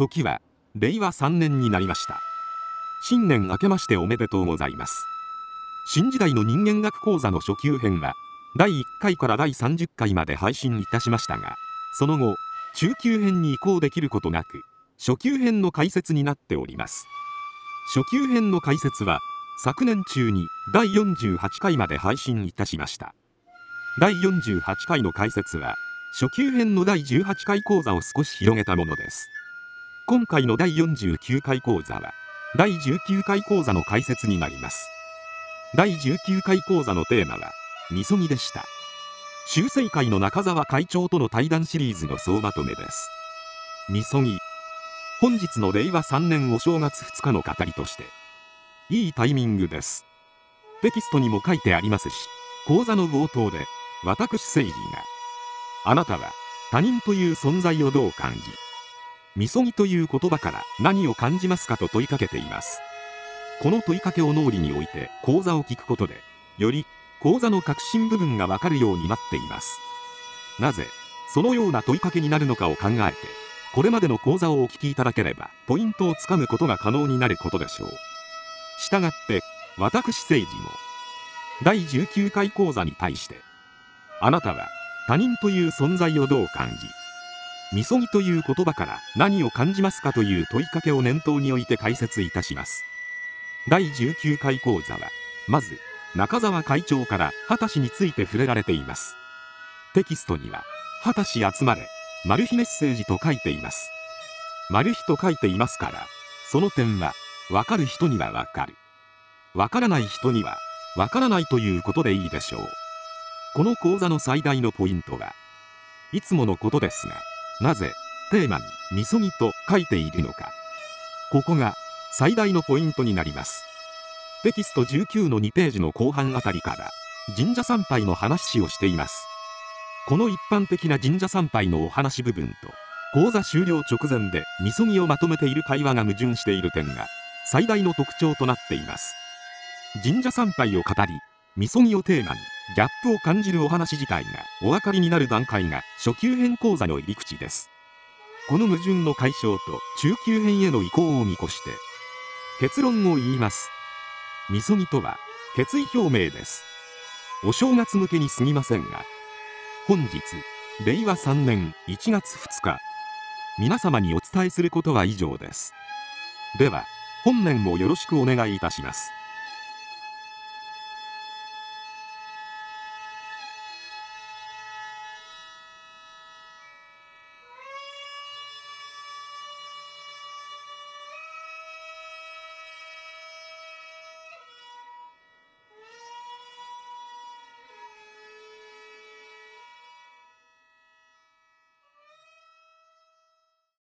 時は令和3年になりました。新年明けましておめでとうございます。新時代の人間学講座の初級編は第1回から第30回まで配信いたしましたがその後中級編に移行できることなく初級編の解説になっております。初級編の解説は昨年中に第48回まで配信いたしました。第48回の解説は初級編の第18回講座を少し広げたものです。今回の第49回講座は第19回講座の解説になります。第19回講座のテーマはみそぎでした。修正会の中澤会長との対談シリーズの総まとめです。みそぎ。本日の令和3年お正月2日の語りとしていいタイミングです。テキストにも書いてありますし講座の冒頭で私誠治があなたは他人という存在をどう感じみそぎという言葉から何を感じますかと問いかけています。この問いかけを脳裏に置いて講座を聞くことでより講座の核心部分がわかるようになっています。なぜそのような問いかけになるのかを考えてこれまでの講座をお聞きいただければポイントをつかむことが可能になることでしょう。したがって私政治も第19回講座に対してあなたは他人という存在をどう感じみそぎという言葉から何を感じますかという問いかけを念頭に置いて解説いたします。第19回講座はまず中澤会長から二十歳について触れられています。テキストには二十歳集まれマル秘メッセージと書いています。マル秘と書いていますからその点はわかる人にはわかる。わからない人にはわからないということでいいでしょう。この講座の最大のポイントはいつものことですがなぜテーマにみそぎと書いているのか。ここが最大のポイントになります。テキスト19の2ページの後半あたりから神社参拝の話をしています。この一般的な神社参拝のお話部分と講座終了直前でみそぎをまとめている会話が矛盾している点が最大の特徴となっています。神社参拝を語りみそぎをテーマにギャップを感じるお話自体がお分かりになる段階が初級編講座の入り口です。この矛盾の解消と中級編への移行を見越して結論を言います。みそぎとは決意表明です。お正月向けに過ぎませんが本日令和3年1月2日皆様にお伝えすることは以上です。では本年もよろしくお願いいたします。